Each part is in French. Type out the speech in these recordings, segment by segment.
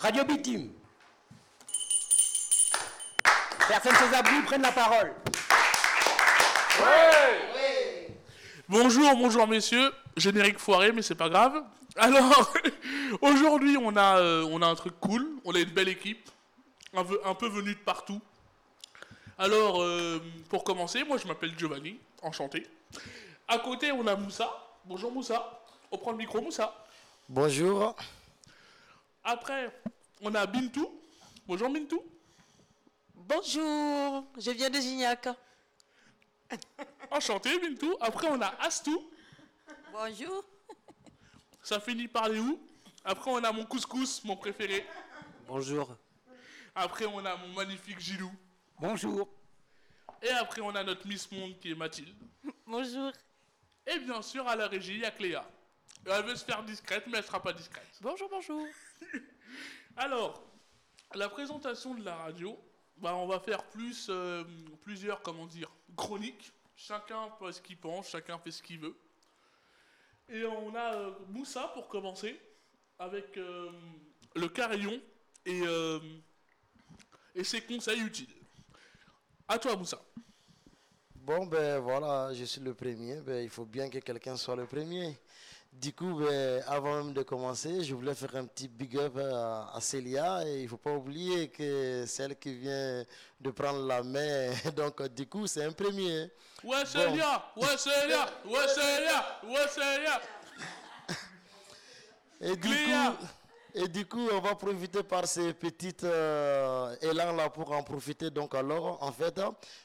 Radio Bitume. Personne ses abris prennent la parole. Bonjour, bonjour messieurs. Générique foiré, mais c'est pas grave. Alors, aujourd'hui, on, a, euh, on a un truc cool. On a une belle équipe. Un peu, un peu venue de partout. Alors, euh, pour commencer, moi je m'appelle Giovanni. Enchanté. À côté, on a Moussa. Bonjour Moussa. On prend le micro, Moussa. Bonjour. Après, on a Bintou. Bonjour Bintou. Bonjour, je viens de Gignac. Enchanté Bintou. Après, on a Astou. Bonjour. Ça finit par les où? Après, on a mon couscous, mon préféré. Bonjour. Après, on a mon magnifique Gilou. Bonjour. Et après, on a notre Miss Monde qui est Mathilde. Bonjour. Et bien sûr, à la régie, il y a Cléa. Elle veut se faire discrète, mais elle sera pas discrète. Bonjour, bonjour. Alors, la présentation de la radio, bah, on va faire plus, euh, plusieurs, comment dire, chroniques. Chacun fait ce qu'il pense, chacun fait ce qu'il veut. Et on a euh, Moussa pour commencer, avec euh, le carillon et, euh, et ses conseils utiles. À toi, Moussa. Bon, ben voilà, je suis le premier. Ben, il faut bien que quelqu'un soit le premier. Du coup, ben, avant même de commencer, je voulais faire un petit big up à, à Célia. Et il ne faut pas oublier que celle qui vient de prendre la main. Donc, du coup, c'est un premier. Ouais, ouais, ouais, là, ouais, c'est là. Et du, Cléa. coup, et du coup, on va profiter par ces petites euh, élans-là pour en profiter. Donc, alors, en fait,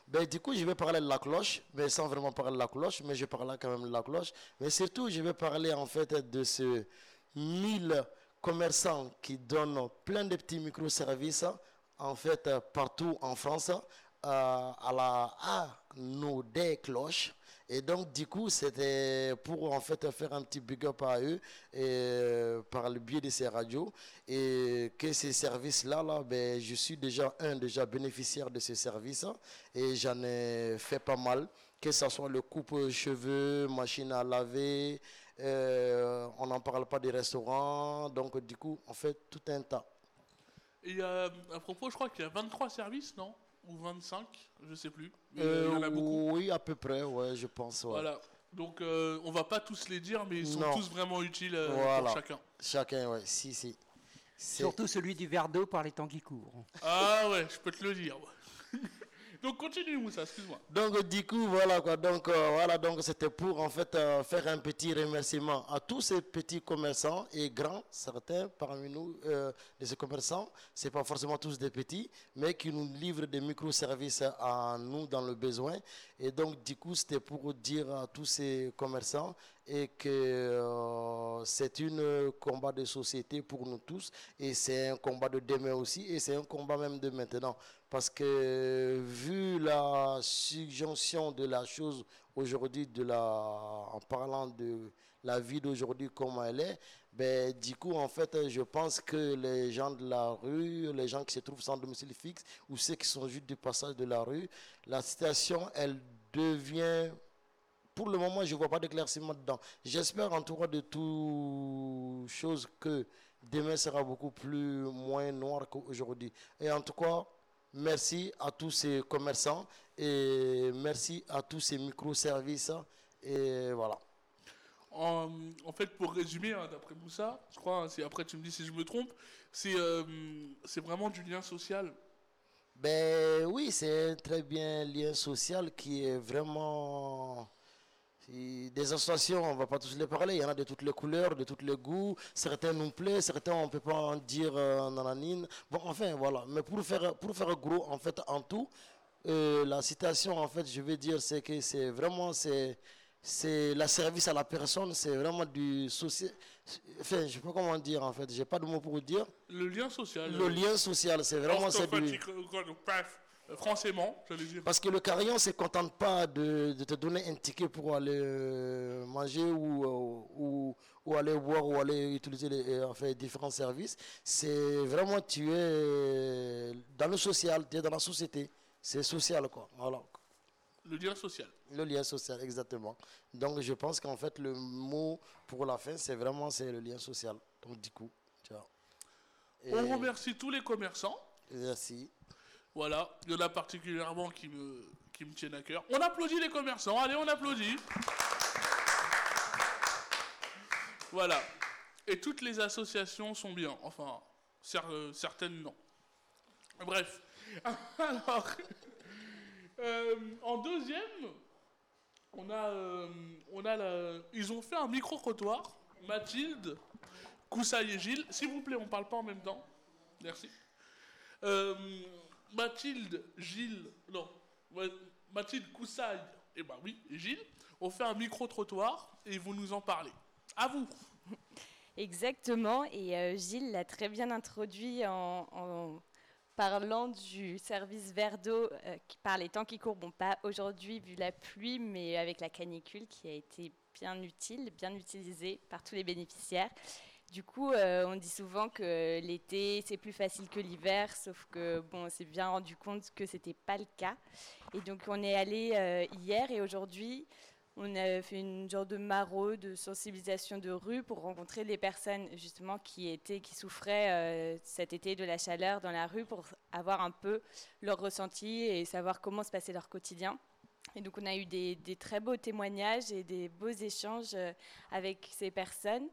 ben, du coup, je vais parler de la cloche, mais sans vraiment parler de la cloche, mais je parlerai quand même de la cloche. Mais surtout, je vais parler, en fait, de ce 1000 commerçants qui donnent plein de petits microservices, en fait, partout en France, euh, à, la, à nos des cloches. Et donc, du coup, c'était pour en fait faire un petit big up à eux euh, par le biais de ces radios. Et que ces services-là, là, ben, je suis déjà un déjà bénéficiaire de ces services hein, et j'en ai fait pas mal. Que ce soit le coupe-cheveux, machine à laver, euh, on n'en parle pas des restaurants. Donc, du coup, on fait tout un tas. Et euh, à propos, je crois qu'il y a 23 services, non? Ou 25, je sais plus. Mais euh, il y en a Euh, beaucoup. oui, à peu près, ouais, je pense. ouais. Voilà. Donc, euh, on va pas tous les dire, mais ils sont Non. tous vraiment utiles euh, Voilà. pour chacun. Chacun, ouais, si, si. Surtout celui du verre d'eau par les temps qui courent. Ah ouais, je peux te le dire. Donc, continue, Moussa, excuse-moi. Donc du coup voilà quoi. Donc euh, voilà donc c'était pour en fait euh, faire un petit remerciement à tous ces petits commerçants et grands certains parmi nous euh, de ces commerçants. C'est pas forcément tous des petits mais qui nous livrent des microservices à nous dans le besoin. Et donc du coup c'était pour dire à tous ces commerçants et que euh, c'est une combat de société pour nous tous et c'est un combat de demain aussi et c'est un combat même de maintenant. Parce que vu la subjonction de la chose aujourd'hui de la en parlant de la vie d'aujourd'hui comme elle est ben du coup en fait je pense que les gens de la rue les gens qui se trouvent sans domicile fixe ou ceux qui sont juste du passage de la rue la situation elle devient pour le moment, je ne vois pas d'éclaircissement dedans. J'espère en tout cas de toutes choses que demain sera beaucoup plus moins noir qu'aujourd'hui. Et en tout cas, merci à tous ces commerçants et merci à tous ces microservices. Et voilà. En, en fait, pour résumer, hein, d'après Moussa, je crois, hein, c'est- après tu me dis si je me trompe, c'est euh, c'est vraiment du lien social. Ben oui, c'est un très bien lien social qui est vraiment... Des associations, on ne va pas tous les parler, il y en a de toutes les couleurs, de tous les goûts. Certains nous plaisent, certains on ne peut pas en dire euh, nananine. Bon, enfin, voilà. Mais pour faire, pour faire gros, en fait, en tout, euh, la citation, en fait, je veux dire, c'est que c'est vraiment... c'est c'est la service à la personne, c'est vraiment du social. Enfin, je ne sais pas comment dire en fait, j'ai pas de mots pour dire. Le lien social. Le lien social, c'est vraiment c'est du. Euh, Françaisement, j'allais dire. Parce que le carillon ne se contente pas de, de te donner un ticket pour aller euh, manger ou, euh, ou, ou aller boire ou aller utiliser les, enfin, différents services. C'est vraiment, tu es dans le social, tu es dans la société. C'est social, quoi. Voilà. Le lien social. Le lien social, exactement. Donc, je pense qu'en fait, le mot pour la fin, c'est vraiment c'est le lien social. Donc, du coup, tu vois. Et On remercie tous les commerçants. Merci. Voilà, il y en a particulièrement qui me, qui tiennent à cœur. On applaudit les commerçants, allez, on applaudit. Voilà. Et toutes les associations sont bien. Enfin, euh, certaines non. Bref. Alors, euh, en deuxième, on a, euh, on a la- ils ont fait un micro-trottoir. Mathilde, Koussaï et Gilles. S'il vous plaît, on parle pas en même temps. Merci. Mathilde, Gilles, non, Mathilde, Koussaï, et bah oui, Gilles, ont fait un micro-trottoir et vont nous en parler. À vous. Exactement, et euh, Gilles l'a très bien introduit en, parlant du service verre d'eau euh, par les temps qui courent. Bon, pas aujourd'hui vu la pluie, mais avec la canicule qui a été bien utile, bien utilisée par tous les bénéficiaires. Du coup, euh, on dit souvent que l'été c'est plus facile que l'hiver, sauf que bon, on s'est bien rendu compte que c'était pas le cas. Et donc, on est allé euh, hier et aujourd'hui on a fait une genre de maraude, de sensibilisation de rue pour rencontrer les personnes justement qui étaient, qui souffraient euh, cet été de la chaleur dans la rue pour avoir un peu leur ressenti et savoir comment se passait leur quotidien. Et donc on a eu des, très beaux témoignages et des beaux échanges avec ces personnes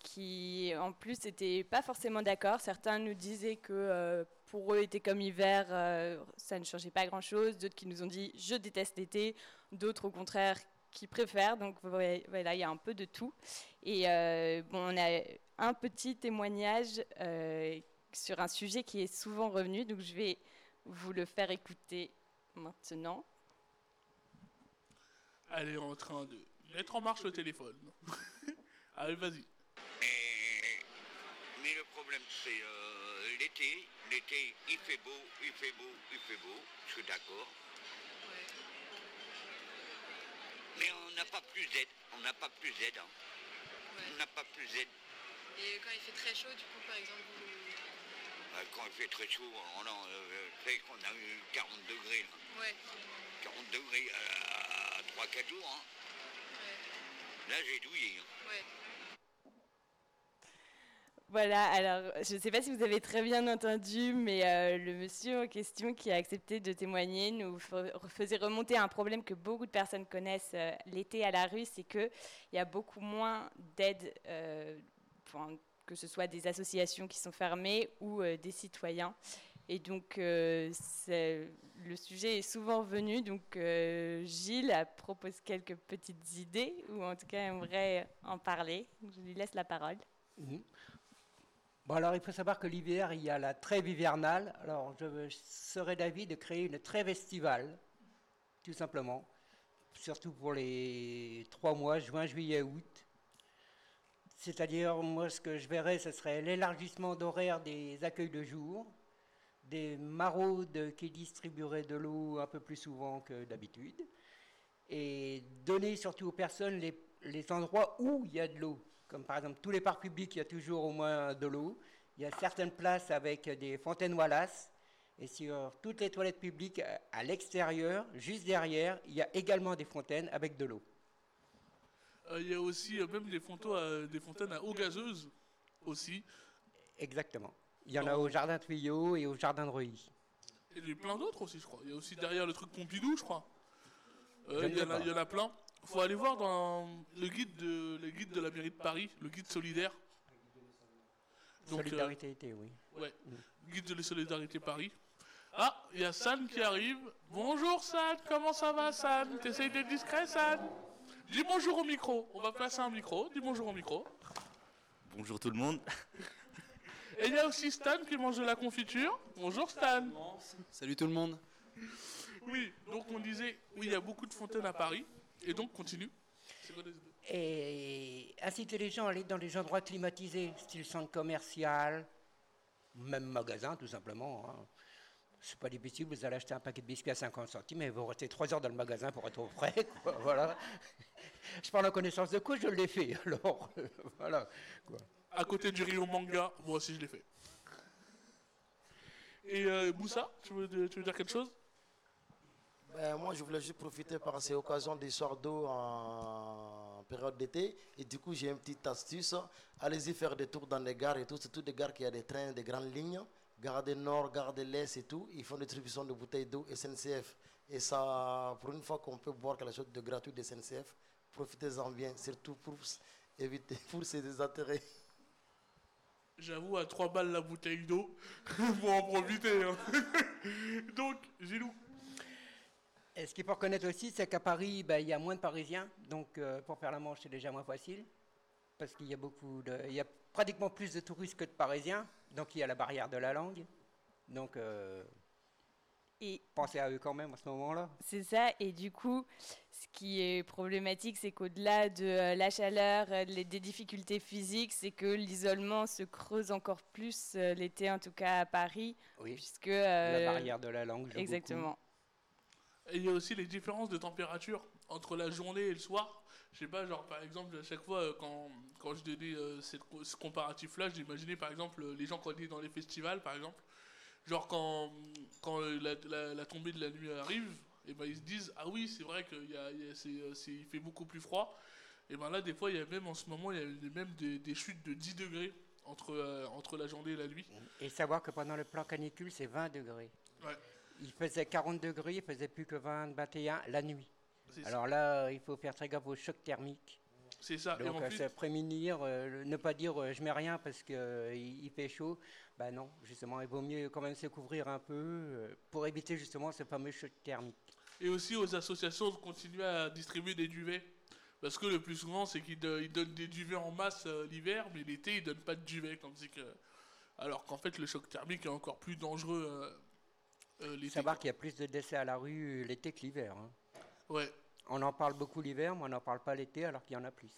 qui en plus n'étaient pas forcément d'accord. Certains nous disaient que euh, pour eux était comme hiver, euh, ça ne changeait pas grand-chose. D'autres qui nous ont dit je déteste l'été d'autres au contraire qui préfèrent. Donc voilà, il y a un peu de tout. Et euh, bon, on a un petit témoignage sur un sujet qui est souvent revenu, donc je vais vous le faire écouter maintenant. Elle est en train de mettre en marche le téléphone. Allez, vas-y. Mais, mais le problème, c'est euh, l'été. L'été, il fait beau, il fait beau, il fait beau. Je suis d'accord. Mais on n'a pas plus d'aide. On n'a pas plus d'aide. hein. On n'a pas plus d'aide. Et quand il fait très chaud, du coup, par exemple, vous... Euh, Quand il fait très chaud, on a, euh, fait qu'on a eu 40 degrés. là. Ouais, 40 degrés à, 3-4 jours. hein. ouais, Là, j'ai douillé. hein. Voilà, alors je ne sais pas si vous avez très bien entendu, mais euh, le monsieur en question qui a accepté de témoigner nous fa- faisait remonter un problème que beaucoup de personnes connaissent euh, l'été à la rue, c'est qu'il y a beaucoup moins d'aide, euh, que ce soit des associations qui sont fermées ou des citoyens. Et donc le sujet est souvent venu, donc Gilles propose quelques petites idées, ou en tout cas aimerait en parler. Je lui laisse la parole. Mhm. Bon, alors il faut savoir que l'hiver, il y a la trêve hivernale. Alors je serais d'avis de créer une trêve estivale, tout simplement, surtout pour les trois mois, juin, juillet, août. C'est-à-dire, moi, ce que je verrais, ce serait l'élargissement d'horaire des accueils de jour, des maraudes qui distribueraient de l'eau un peu plus souvent que d'habitude, et donner surtout aux personnes les endroits où il y a de l'eau. Comme par exemple, tous les parcs publics, il y a toujours au moins de l'eau. Il y a certaines places avec des fontaines Wallace. Et sur toutes les toilettes publiques à- l'extérieur, juste derrière, il y a également des fontaines avec de l'eau. Euh, Il y a aussi euh, même des, fontaines à, des fontaines à eau gazeuse aussi. Exactement. Il y en a au jardin Tuyau et au jardin de Reuilly. Et il y a plein d'autres aussi, je crois. Il y a aussi derrière le truc Pompidou, je crois. Euh, Je ne il, y en sais a, pas. il y en a plein. Faut aller voir dans le guide de, le guide de la mairie de Paris, le guide solidaire. Donc, euh, Solidarité été, oui. Ouais, guide de la solidarité Paris. Ah, il y a San qui arrive. Bonjour San, comment ça va San? T'essayes d'être discret San? Dis bonjour au micro. On va passer un micro. Dis bonjour au micro. Bonjour tout le monde. Et il y a aussi Stan qui mange de la confiture. Bonjour Stan. Salut tout le monde. Oui, donc on disait, oui, il y a beaucoup de fontaines à Paris. Et donc, continue. Et inciter les gens à aller dans des endroits climatisés, style centre commercial, même magasin, tout simplement. hein. C'est pas difficile, vous allez acheter un paquet de biscuits à 50 centimes et vous restez 3 heures dans le magasin pour être au frais. quoi, voilà. Je parle en connaissance de cause, je l'ai fait. Alors, voilà. quoi. À côté du Rio Manga, moi aussi je l'ai fait. Et euh, Moussa, tu veux, tu veux dire quelque chose? Ben, moi, je voulais juste profiter par ces occasions des soirs d'eau en période d'été. Et du coup, j'ai une petite astuce. Allez-y faire des tours dans les gares et tout. C'est toutes des gares qui a des trains, des grandes lignes. Gare des Nord, Gare de l'Est et tout. Ils font distribution de bouteilles d'eau SNCF. Et ça, pour une fois qu'on peut boire quelque chose de gratuit de SNCF, profitez-en bien, surtout pour éviter, pour ces désintérêts. J'avoue, à 3 balles la bouteille d'eau, faut en profiter. hein. Donc, Gilou, Et ce qu'il faut reconnaître aussi, c'est qu'à Paris, ben, il y a moins de Parisiens. Donc, euh, pour faire la Manche, c'est déjà moins facile. Parce qu'il y a beaucoup de, il y a pratiquement plus de touristes que de Parisiens. Donc, il y a la barrière de la langue. Donc, euh, Et pensez à eux quand même à ce moment-là. C'est ça, et du coup, ce qui est problématique, c'est qu'au-delà de euh, la chaleur, euh, des difficultés physiques, c'est que l'isolement se creuse encore plus l'été, en tout cas à Paris, Oui. puisque... euh, la barrière de la langue. joue beaucoup. Et il y a aussi les différences de température entre la journée et le soir. Je sais pas, genre par exemple, à chaque fois, euh, quand, quand je donnais euh, cette ce comparatif-là, j'imaginais par exemple euh, les gens ils étaient dans les festivals, par exemple. Genre quand, quand la, la- la tombée de la nuit arrive, et ben ils se disent Ah oui, c'est vrai qu'il y a, il y a- c'est, c'est- il fait beaucoup plus froid. Et ben là, des fois, il y a même en ce moment, il y a même des, des chutes de 10 degrés entre, euh, entre la journée et la nuit. Et savoir que pendant le plan canicule, c'est 20 degrés. Ouais. Il faisait 40 degrés, il faisait plus que 20, 21 la nuit. Ça. Alors là, il faut faire très gaffe au choc thermique. C'est ça. Donc, euh, plus, se prémunir, euh, ne pas dire euh, je mets rien parce qu'il il fait chaud. Ben non, justement, il vaut mieux quand même se couvrir un peu euh, pour éviter justement ce fameux choc thermique. Et aussi aux associations de continuer à distribuer des duvets. Parce que le plus souvent, c'est qu'ils do- ils donnent des duvets en masse euh, l'hiver, mais l'été, ils donnent pas de duvet. Comme que... Alors qu'en fait, le choc thermique est encore plus dangereux euh, euh, l'été. Savoir qu'il y a plus de décès à la rue l'été que l'hiver. hein. Ouais, On en parle beaucoup l'hiver, mais on n'en parle pas l'été alors qu'il y en a plus.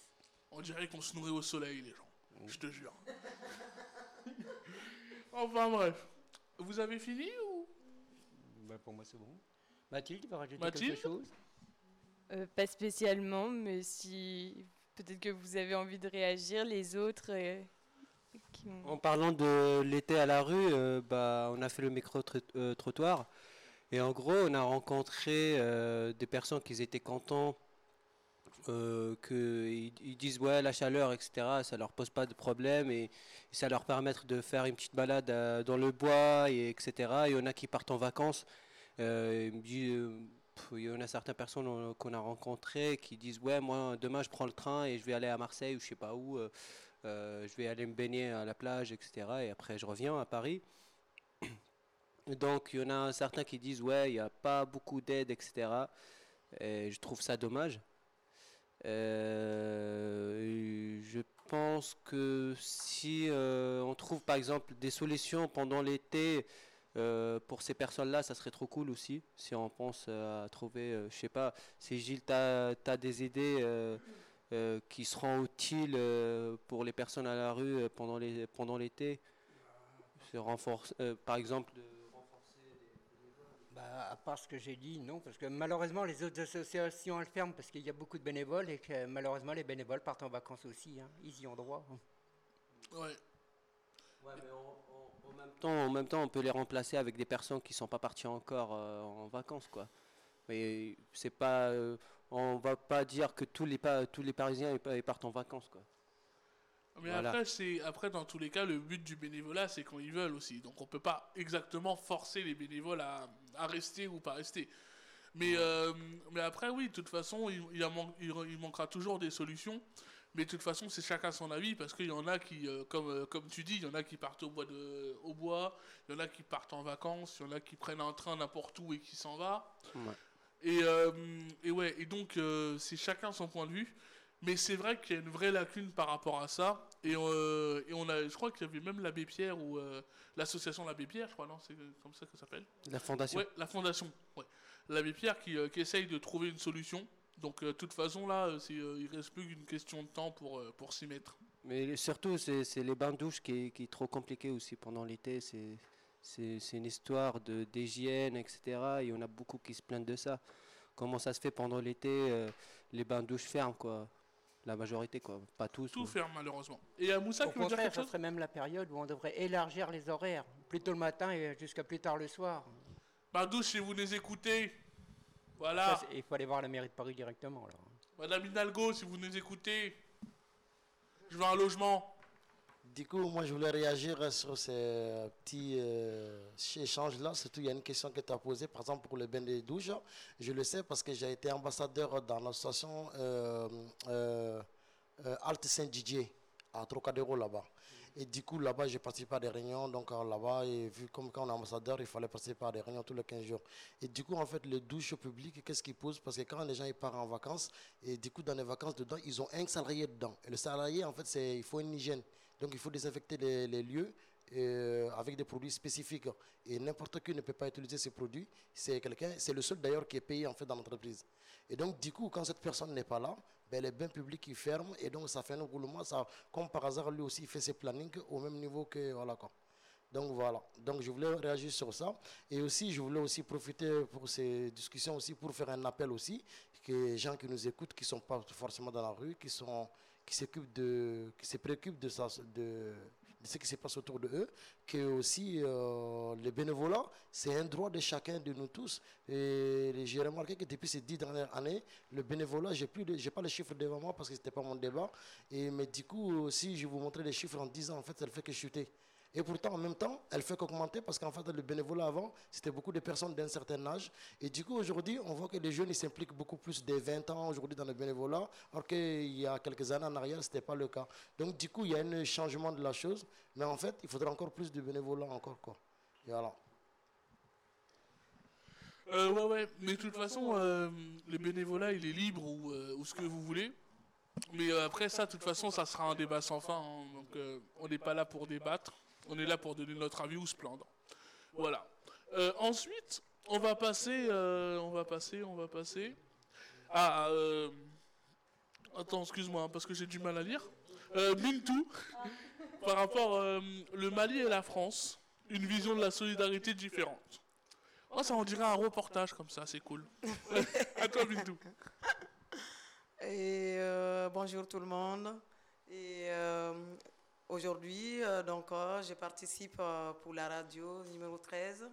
on dirait qu'on se nourrit au soleil, les gens. Je te jure. enfin bref. Vous avez fini ou? Ben, pour moi, c'est bon. Mathilde, tu veux rajouter Mathilde? quelque chose? Euh, pas spécialement, mais si peut-être que vous avez envie de réagir, les autres... euh, En parlant de l'été à la rue, euh, bah, on a fait le micro-trottoir. Et en gros, on a rencontré euh, des personnes qui étaient contents, euh, qu'ils ils disent ouais, la chaleur, etc., ça leur pose pas de problème et, ça leur permet de faire une petite balade euh, dans le bois, et, etc. Il y en a qui partent en vacances. Euh, il euh, y en a certaines personnes euh, qu'on a rencontrées qui disent ouais, moi demain je prends le train et je vais aller à Marseille ou je sais pas où. Euh, je vais aller me baigner à la plage, etc. Et après, je reviens à Paris. Donc, il y en a certains qui disent, ouais, il n'y a pas beaucoup d'aide, etc. Et je trouve ça dommage. Euh, je pense que si euh, on trouve, par exemple, des solutions pendant l'été pour ces personnes-là, ça serait trop cool aussi. Si on pense à trouver, je sais pas, si Gilles, tu as, des idées euh, qui seront utiles euh, pour les personnes à la rue euh, pendant les pendant l'été. Se renforce, euh, par exemple, de Bah, à part ce que j'ai dit, non, parce que malheureusement, les autres associations elles ferment parce qu'il y a beaucoup de bénévoles et que malheureusement, les bénévoles partent en vacances aussi. hein. Ils y ont droit. Ouais. en, même temps, en même temps, on peut les remplacer avec des personnes qui sont pas parties encore euh, en vacances, quoi. Mais c'est pas, euh, on va pas dire que tous les pa- tous les Parisiens ils partent en vacances, quoi. Mais Voilà. après, après dans tous les cas, le but du bénévolat, c'est quand ils veulent aussi. Donc on peut pas exactement forcer les bénévoles à, à rester ou pas rester. Mais, euh, mais après, oui, de toute façon, il, il, man- il- il manquera toujours des solutions. Mais de toute façon, c'est chacun son avis parce qu'il y en a qui, euh, comme, euh, comme tu dis, il y en a qui partent au bois, de, au bois, il y en a qui partent en vacances, il y en a qui prennent un train n'importe où et qui s'en va. Ouais. Et, euh, et ouais, et donc euh, c'est chacun son point de vue. Mais c'est vrai qu'il y a une vraie lacune par rapport à ça. Et, euh, et on a, je crois qu'il y avait même l'abbé Pierre ou euh, l'association l'abbé Pierre, je crois, non C'est comme ça que ça s'appelle La fondation. Ouais, la fondation. Ouais. L'abbé Pierre qui, euh, qui essaye de trouver une solution. Donc, de toute façon, là, il reste plus qu'une question de temps pour, pour s'y mettre. Mais surtout, c'est c'est les bains de douche qui est, qui est trop compliqué aussi pendant l'été. C'est c'est- c'est une histoire de d'hygiène, etc. Y en a beaucoup qui se plaignent de ça. Comment ça se fait pendant l'été, euh, les bains de douche ferment, quoi. La majorité, quoi. Pas tous. Tout mais- ferme, malheureusement. Et à Moussa, Au qui veut dire quelque chose serait même la période où on devrait élargir les horaires, plutôt le matin et jusqu'à plus tard le soir. Bain de douche, si vous les écoutez, Voilà. Il faut aller voir la mairie de Paris directement. Alors. Madame Hidalgo, si vous nous écoutez, je veux un logement. Du coup, moi, je voulais réagir sur ces petits euh, échanges-là. Surtout, il y a une question que tu as posée, par exemple, pour le bain des douches. Je le sais parce que j'ai été ambassadeur dans l'association euh, euh, euh, Saint-Didier, à Trocadéro, là-bas. Et du coup, là-bas, j'ai participé à des réunions. Donc, euh, là-bas, et vu comme quand on est ambassadeur, il fallait participer à des réunions tous les 15 jours. Et du coup, en fait, les douches publiques, qu'est-ce qu'ils posent Parce que quand les gens ils partent en vacances, et du coup, dans les vacances, dedans, ils ont un salarié dedans. Et le salarié, en fait, c'est il faut une hygiène. Donc, il faut désinfecter les, lieux euh, avec des produits spécifiques. Et n'importe qui ne peut pas utiliser ces produits. C'est quelqu'un, c'est le seul d'ailleurs qui est payé en fait dans l'entreprise. Et donc, du coup, quand cette personne n'est pas là, ben, les bains publics ils ferment et donc ça fait un roulement. Ça, comme par hasard, lui aussi, il fait ses plannings au même niveau que voilà quoi. Donc voilà. Donc je voulais réagir sur ça. Et aussi, je voulais aussi profiter pour ces discussions aussi pour faire un appel aussi que les gens qui nous écoutent, qui sont pas forcément dans la rue, qui sont qui s'occupent de, qui se préoccupent de ça, de, de ce qui se passe autour de eux, que aussi euh, les bénévolats, c'est un droit de chacun de nous tous. Et j'ai remarqué que depuis ces dix dernières années, le bénévolat, j'ai plus, j'ai pas les chiffres devant moi parce que c'était pas mon débat. Et mais du coup, si je vous montrer les chiffres en 10 ans, en fait, ça ne fait que chuter. Et pourtant, en même temps, elle fait qu'augmenter parce qu'en fait, le bénévolat avant, c'était beaucoup de personnes d'un certain âge. Et du coup, aujourd'hui, on voit que les jeunes s'impliquent beaucoup plus des 20 ans aujourd'hui dans le bénévolat, alors qu'il y a quelques années en arrière, ce n'était pas le cas. Donc, du coup, il y a un changement de la chose. Mais en fait, il faudrait encore plus de bénévolat encore. Quoi. Et voilà. Euh, ouais, ouais, mais de toute façon, euh, le bénévolat, il est libre ou, euh, ce que vous voulez. Mais euh, après ça, de toute façon, ça sera un débat sans fin. hein. donc, on n'est pas là pour débattre. On est là pour donner notre avis ou se plaindre. Voilà. Euh, ensuite, on va passer, euh, on va passer, on va passer. Ah, euh, attends, excuse-moi, hein, parce que j'ai du mal à lire. Mintou, par rapport le Mali et la France, une vision de la solidarité différente. Oh, ça on dirait un reportage comme ça, c'est cool. à toi, Bintou. Et bonjour tout le monde. Et aujourd'hui, euh, donc, euh, je participe euh, pour la radio numéro 13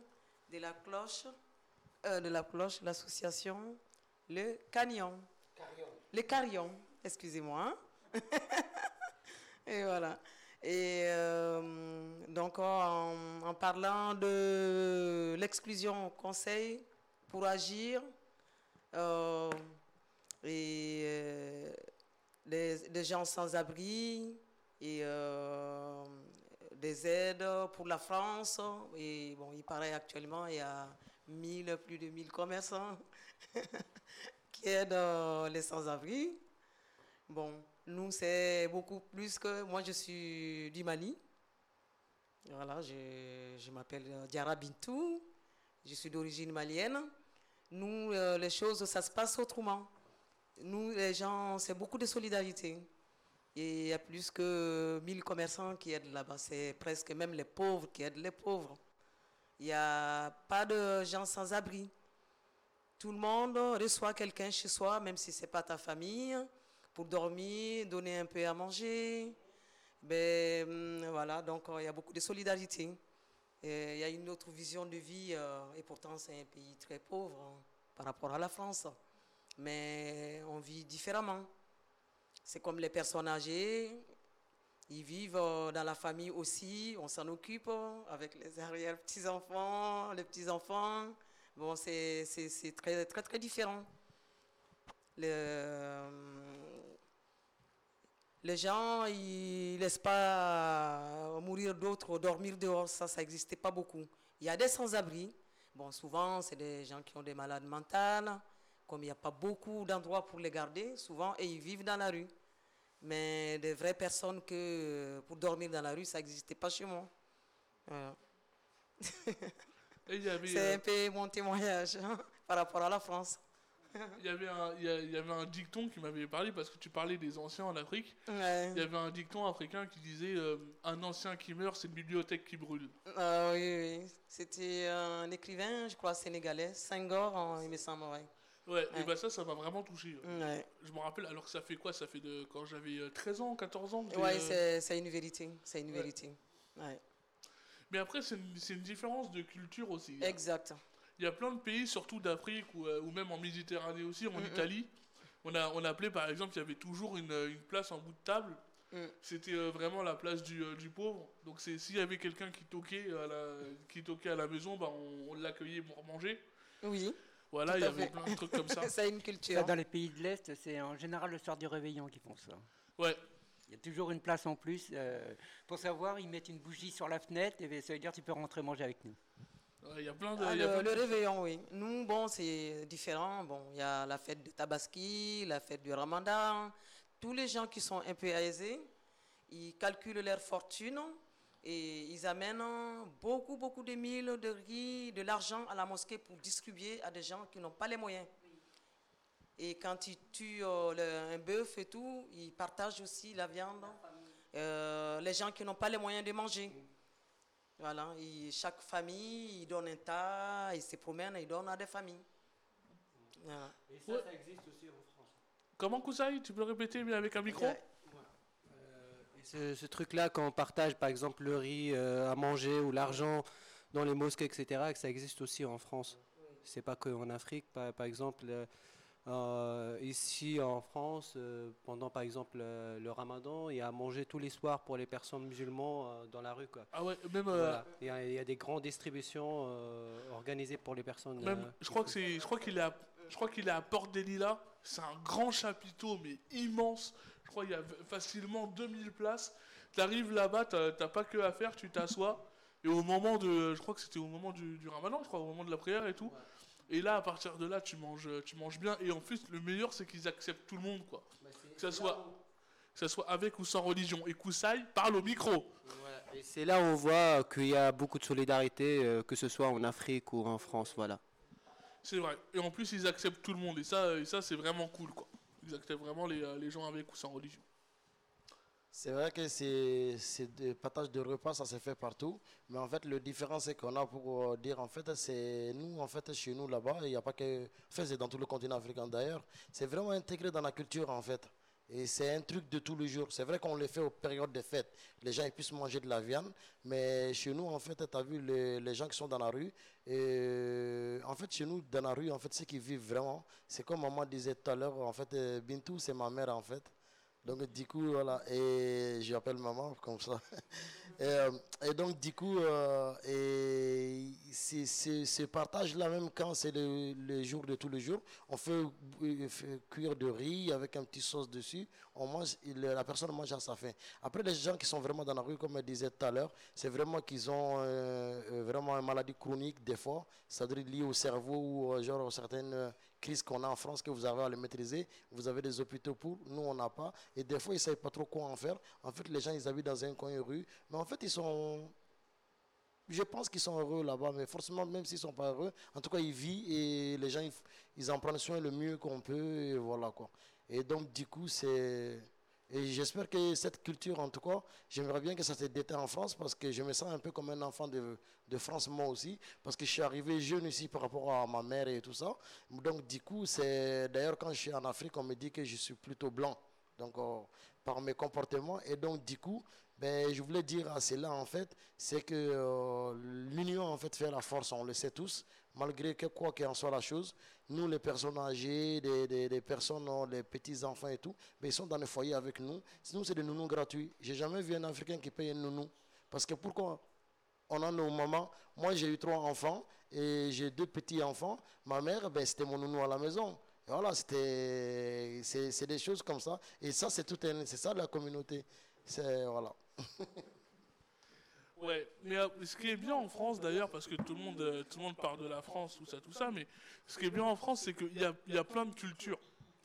de la cloche, euh, de la cloche, l'association Le Canyon. Le Carillon, excusez-moi. hein. Et voilà. Et euh, donc, en, en parlant de l'exclusion au conseil pour agir, euh, et euh, les, les gens sans abri et euh, des aides pour la France. Et bon, il paraît actuellement il y a 1000, plus de 1000 commerçants qui aident euh, les sans-abri. Bon, nous, c'est beaucoup plus que. Moi, je suis du Mali. Voilà, je, je m'appelle euh, Diara Bintou. Je suis d'origine malienne. Nous, les choses, ça se passe autrement. Nous, les gens, c'est beaucoup de solidarité. Et il y a plus que 1000 commerçants qui aident là-bas. C'est presque même les pauvres qui aident les pauvres. Il n'y a pas de gens sans abri. Tout le monde reçoit quelqu'un chez soi, même si ce n'est pas ta famille, pour dormir, donner un peu à manger. Ben, hum, voilà, donc euh, il y a beaucoup de solidarité. Il y a une autre vision de vie, euh, et pourtant c'est un pays très pauvre hein, par rapport à la France. Mais on vit différemment. C'est comme les personnes âgées, ils vivent euh, dans la famille aussi, on s'en occupe euh, avec les arrière-petits-enfants, les petits-enfants. Bon, c'est très, très, très différent. Le, euh, les gens, ils ne laissent pas mourir d'autres, dormir dehors, ça, ça n'existait pas beaucoup. Il y a des sans-abri. Bon, souvent, c'est des gens qui ont des malades mentales. Comme il n'y a pas beaucoup d'endroits pour les garder, souvent, et ils vivent dans la rue. Mais des vraies personnes que pour dormir dans la rue, ça n'existait pas chez moi. Voilà. C'est euh, un peu mon témoignage hein, par rapport à la France. il y avait un, il y a- il y avait un dicton qui m'avait parlé parce que tu parlais des anciens en Afrique. Ouais. Il y avait un dicton africain qui disait euh, un ancien qui meurt, c'est une bibliothèque qui brûle. Ah oui, oui. C'était un écrivain, je crois, sénégalais, Senghor, en- il me semble, ouais. Ouais, et bah ça, ça m'a vraiment touché. Ouais. Je me rappelle, alors que ça fait quoi? Ça fait de quand j'avais euh, 13 ans, 14 ans que Ouais, euh, c'est- une vérité, c'est une vérité. Ouais. Mais après, c'est une, une différence de culture aussi. Exact. il y a plein de pays, surtout d'Afrique ou, euh, ou même en Méditerranée aussi, en Mm. Italie. On a, on appelait par exemple, il y avait toujours une, une place en bout de table. Mm. C'était euh, vraiment la place du, euh, du pauvre. Donc s'il y avait quelqu'un qui toquait à la, qui toquait à la maison, bah, on, on l'accueillait pour manger. Oui. Voilà, il y avait fait. plein de trucs comme ça. C'est une Ça, culture. dans les pays de l'Est, c'est en général le soir du réveillon qu'ils font ça. Ouais. Il y a toujours une place en plus. euh, pour savoir, ils mettent une bougie sur la fenêtre et ça veut dire tu peux rentrer manger avec nous. Ouais, Il y a plein de. Ah, il y a le, plein de- le réveillon, oui. Nous, bon, c'est différent. Bon, il y a la fête de Tabaski, la fête du Ramadan. Tous les gens qui sont un peu aisés, ils calculent leur fortune et ils amènent beaucoup, beaucoup de mille, de riz, de l'argent à la mosquée pour distribuer à des gens qui n'ont pas les moyens. Et quand ils tuent euh, le- un bœuf et tout, ils partagent aussi la viande. Euh, les gens qui n'ont pas les moyens de manger. Voilà, et chaque famille, il donne un tas, il se promène, il donne à des familles. Voilà. Et ça, Ouais. ça existe aussi en France. Comment Koussaï Tu peux le répéter mais avec un micro? Ce, ce truc-là, quand on partage par exemple le riz euh, à manger ou l'argent dans les mosquées, etc., que ça existe aussi en France. C'est pas que en Afrique, par, par exemple. euh, euh, ici en France, euh, pendant par exemple euh, le ramadan, il y a à manger tous les soirs pour les personnes musulmanes dans la rue. Quoi. Ah ouais, même. Voilà. Il, y a, il y a des grandes distributions organisées pour les personnes. Même, je crois que c'est, je crois qu'il est, à, je crois qu'il est à Porte des Lilas. C'est un grand chapiteau, mais immense. Je crois qu'il y a facilement 2000 places. Tu arrives là-bas, t'as pas que à faire, tu t'assois. Et au moment de, je crois que c'était au moment du, du Ramadan, je crois, au moment de la prière et tout. Et là, à partir de là, tu manges, tu manges bien. Et en plus, le meilleur, c'est qu'ils acceptent tout le monde, quoi. Que ça soit, que ça soit avec ou sans religion. Et Koussaï parle au micro. Voilà. Et c'est là où on voit qu'il y a beaucoup de solidarité, euh, que ce soit en Afrique ou en France. Voilà. C'est vrai. Et en plus, ils acceptent tout le monde. Et ça, et ça c'est vraiment cool, quoi. Ils vraiment les, euh, les gens avec ou sans religion. C'est vrai que c'est des partages de repas, ça se fait partout. Mais en fait, le différence c'est qu'on a pour euh, dire, en fait, c'est nous, en fait, chez nous là-bas, il n'y a pas que. Enfin, c'est dans tout le continent africain d'ailleurs. C'est vraiment intégré dans la culture, en fait. Et c'est un truc de tous les jours. C'est vrai qu'on le fait aux périodes de fête. Les gens ils puissent manger de la viande. Mais chez nous, en fait, tu as vu les, les gens qui sont dans la rue. Et en fait, chez nous, dans la rue, en fait, ceux qui vivent vraiment, c'est comme maman disait tout à l'heure, en fait, euh, Bintou, c'est ma mère, en fait. Donc, du coup, voilà. Et j'appelle maman comme ça. Et, euh, et donc, du coup, euh, et ce partage-là, même quand c'est le, le jour de tous les jours, on fait, euh, fait cuire de riz avec un petit sauce dessus. La personne mange à sa faim. Après, les gens qui sont vraiment dans la rue, comme je disais tout à l'heure, c'est vraiment qu'ils ont euh, euh, vraiment une maladie chronique, des fois, c'est-à-dire liée au cerveau ou euh, genre certaines euh, crises qu'on a en France que vous avez à les maîtriser. Vous avez des hôpitaux pour, nous on n'a pas. Et des fois, ils ne savent pas trop quoi en faire. En fait, les gens, ils habitent dans un coin de rue. Mais en fait, ils sont. Je pense qu'ils sont heureux là-bas, mais forcément, même s'ils ne sont pas heureux, en tout cas, ils vivent et les gens, ils, ils en prennent soin le mieux qu'on peut. Et voilà quoi. Et donc, du coup, c'est. Et j'espère que cette culture, en tout cas, j'aimerais bien que ça se déteint en France parce que je me sens un peu comme un enfant de, de France, moi aussi, parce que je suis arrivé jeune ici par rapport à ma mère et tout ça. Donc, du coup, c'est. D'ailleurs, quand je suis en Afrique, on me dit que je suis plutôt blanc, donc euh, par mes comportements. Et donc, du coup, ben, je voulais dire à cela, en fait, c'est que euh, l'union, en fait, fait la force, on le sait tous, malgré que quoi qu'en soit la chose. Nous, les personnes âgées, des personnes, euh, les petits-enfants et tout, ben, ils sont dans les foyers avec nous. Sinon, c'est des nounous gratuits. J'ai jamais vu un Africain qui paye un nounou. Parce que pourquoi? On a nos mamans. Moi, j'ai eu trois enfants et j'ai deux petits-enfants. Ma mère, ben, c'était mon nounou à la maison. Voilà, c'était, c'est, c'est des choses comme ça. Et ça, c'est tout un, c'est ça la communauté. C'est, voilà. Ouais, mais euh, ce qui est bien en France d'ailleurs, parce que tout le monde, euh, tout le monde parle de la France, tout ça, tout ça, mais ce qui est bien en France, c'est qu'il y a, y a plein de cultures.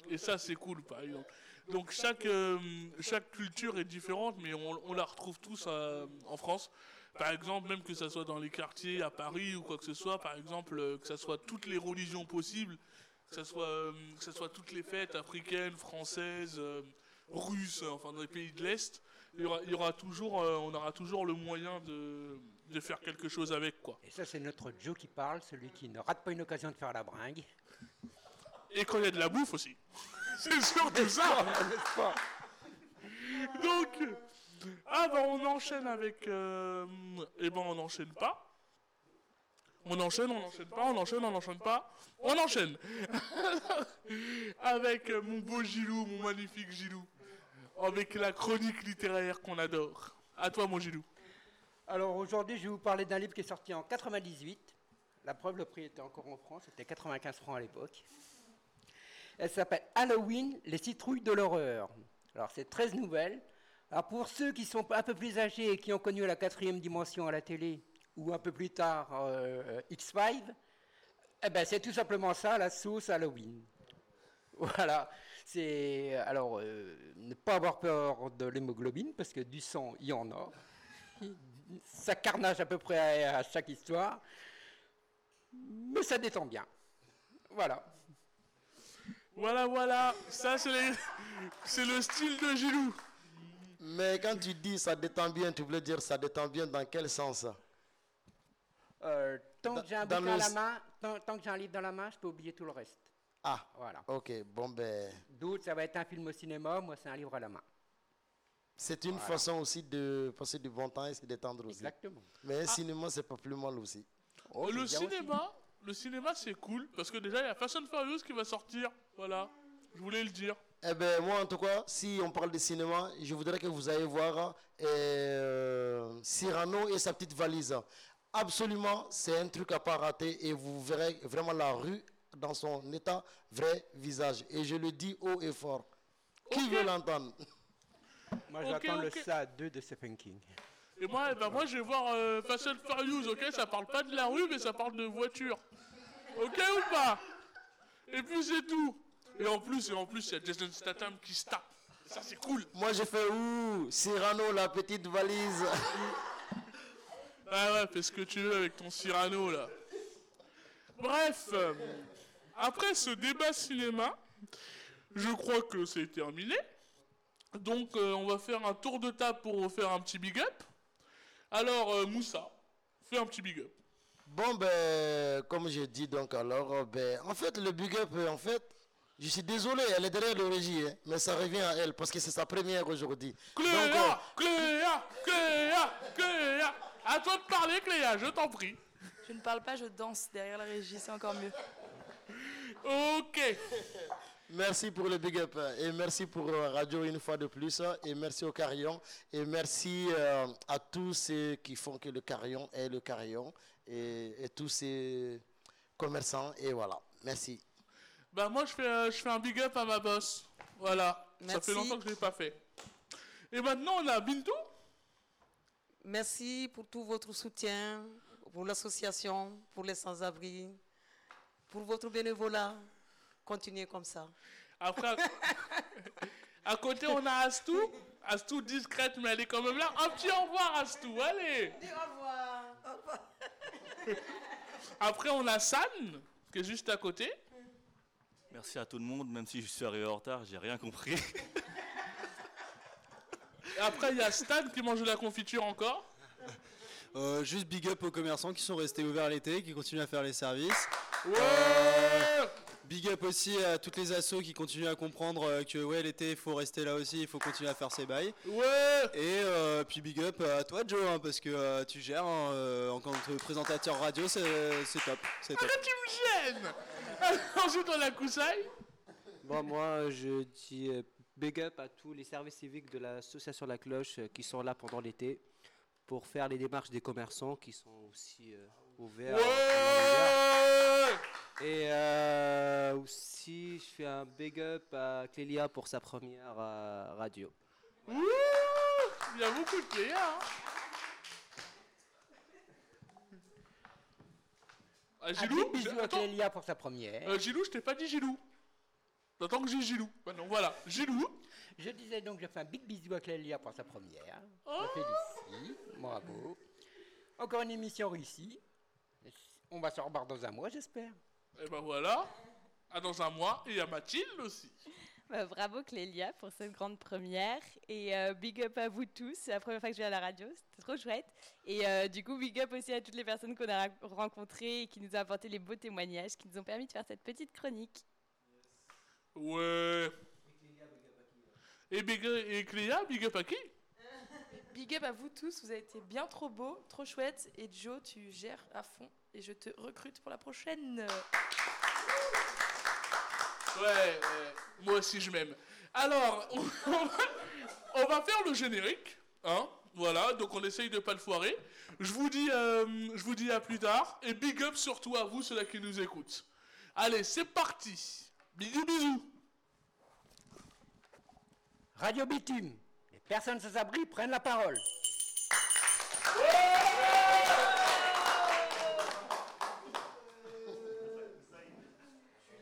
Et ça, c'est cool, par exemple. Donc chaque, euh, chaque culture est différente, mais on, la retrouve tous en France. Par exemple, même que ce soit dans les quartiers, à Paris ou quoi que ce soit, par exemple, que ce soit toutes les religions possibles, que ce soit, que ce soit toutes les fêtes africaines, françaises, russes, enfin dans les pays de l'Est, il y aura, il y aura toujours, euh, on aura toujours le moyen de, de faire quelque chose avec, quoi. Et ça, c'est notre Joe qui parle, celui qui ne rate pas une occasion de faire la bringue. Et quand il y a de la bouffe aussi. C'est surtout ça pas Donc, ah bah on enchaîne avec... Euh, eh ben on n'enchaîne pas. On enchaîne, on n'enchaîne pas, on enchaîne, on n'enchaîne pas. On enchaîne Avec mon beau Gilou, mon magnifique Gilou. Avec la chronique littéraire qu'on adore. À toi, mon Gilou. Alors aujourd'hui, je vais vous parler d'un livre qui est sorti en 98. La preuve, le prix était encore en France, c'était 95 francs à l'époque. Elle s'appelle Halloween, les citrouilles de l'horreur. Alors c'est 13 nouvelles. Alors pour ceux qui sont un peu plus âgés et qui ont connu la quatrième dimension à la télé, ou un peu plus tard euh, X5, eh ben, c'est tout simplement ça, la sauce Halloween. Voilà. C'est alors euh, ne pas avoir peur de l'hémoglobine parce que du sang il y en a. Ça carnage à peu près à, à chaque histoire, mais ça détend bien. Voilà. Voilà, voilà. Ça, c'est les- c'est le style de Gilou. Mais quand tu dis ça détend bien, tu voulais dire ça détend bien dans quel sens Euh, tant que j'ai un dans la main, tant, tant que j'ai un livre dans la main, je peux oublier tout le reste. Ah, Voilà. ok, bon ben, D'autres, ça va être un film au cinéma, moi, c'est un livre à la main. c'est une Voilà. façon aussi de passer du bon temps et se détendre aussi. Exactement. Mais un cinéma, c'est pas plus mal aussi. Oh, le aussi. cinéma, le cinéma, c'est cool parce que déjà, il y a and Furious qui va sortir. Voilà. Je voulais le dire. Eh ben moi en tout cas, si on parle de cinéma, je voudrais que vous ayez voir euh, Cyrano et sa petite valise. Absolument, c'est un truc à pas rater et vous verrez vraiment la rue dans son état vrai visage. Et je le dis haut et fort. Qui veut l'entendre? Moi, j'attends le SA 2 de Stephen King. Et moi, eh ben, moi, je vais voir euh, Fast and Furious, ok? Ça parle pas de la rue, mais ça parle de voiture. Ok ou pas? Et puis c'est tout. Et en plus, et en plus, il y a Jason Statham qui se tape. Ça, c'est cool. Moi je fais ouh, Cyrano la petite valise. Ah ouais, fais ce que tu veux avec ton Cyrano, là. Bref, euh, après ce débat cinéma, je crois que c'est terminé. Donc, euh, on va faire un tour de table pour faire un petit big up. Alors, euh, Moussa, fais un petit big up. Bon ben, comme je dis donc alors, ben, en fait le big up, en fait, je suis désolé, elle est derrière le régie, hein, mais ça revient à elle parce que c'est sa première aujourd'hui. Donc, euh, Cléa, Cléa, Cléa, Cléa. À toi de parler, Cléa, je t'en prie. Je ne parle pas, je danse derrière la régie, c'est encore mieux. Ok. Merci pour le big up euh, et merci pour euh, Radio une fois de plus euh, et merci au Carillon et merci euh, à tous ceux qui font que le Carillon est le Carillon et, et tous ces commerçants et voilà. Merci. Bah moi je fais, euh, je fais un big up à ma boss. Voilà. Ça Merci. fait longtemps que je l'ai pas fait. Et maintenant on a Bintou. Merci pour tout votre soutien, pour l'association, pour les sans-abri, pour votre bénévolat. Continuez comme ça. Après, à côté on a Astou. Astou discrète mais elle est quand même là. Un petit au revoir Astou, allez. Au revoir. Après on a San qui est juste à côté. Merci à tout le monde, même si je suis arrivé en retard, j'ai rien compris. Et après il y a Stan qui mange de la confiture encore. Euh, juste big up aux commerçants qui sont restés ouverts l'été, qui continuent à faire les services. Ouais. Euh, big up aussi à toutes les assos qui continuent à comprendre euh, que ouais l'été il faut rester là aussi, il faut continuer à faire ses bails. Ouais. Et euh, puis big up à toi Joe hein, parce que euh, tu gères hein, euh, en tant que présentateur radio, c'est c'est top, c'est top. Arrête, tu me gênes? Ensuite on a Kousai. Bon, moi, je dis big up à tous les services civiques de l'association La Cloche qui sont là pendant l'été pour faire les démarches des commerçants qui sont aussi l'hiver. Et euh, aussi, je fais un big up à Clélia pour sa première euh, radio. Ouh, il y a beaucoup de Cléa. Hein. Ah, Un Gilou, big bisou à. Clélia pour sa première. Euh, Gilou, je t'ai pas dit Gilou. T'attends que j'ai Gilou. Maintenant, voilà. Gilou. Je disais donc, je fais un big bisou à Clélia pour sa première. Oh. Je félicite, bravo. Encore une émission réussie. On va se revoir dans un mois, j'espère. Et ben voilà. Ah, dans un mois. Et a Mathilde aussi. Bah, bravo Clélia pour cette grande première et euh, big up à vous tous. C'est la première fois que je vais à la radio, c'était trop chouette. Et euh, du coup, big up aussi à toutes les personnes qu'on a rencontrées et qui nous ont apporté les beaux témoignages qui nous ont permis de faire cette petite chronique. Ouais. Et, big, et Cléa, big up à qui? Big up à vous tous, vous avez été bien trop beaux, trop chouettes. Et Joe, tu gères à fond. Et je te recrute pour la prochaine. Ouais, ouais, moi aussi je m'aime. Alors, on va, on va faire le générique, hein Voilà, donc on essaye de pas le foirer. Je vous dis, euh, je vous dis à plus tard et big up surtout à vous ceux-là qui nous écoutent. Allez, c'est parti. Bisous, bisous. Radio Bitume, les personnes sans abri prennent la parole.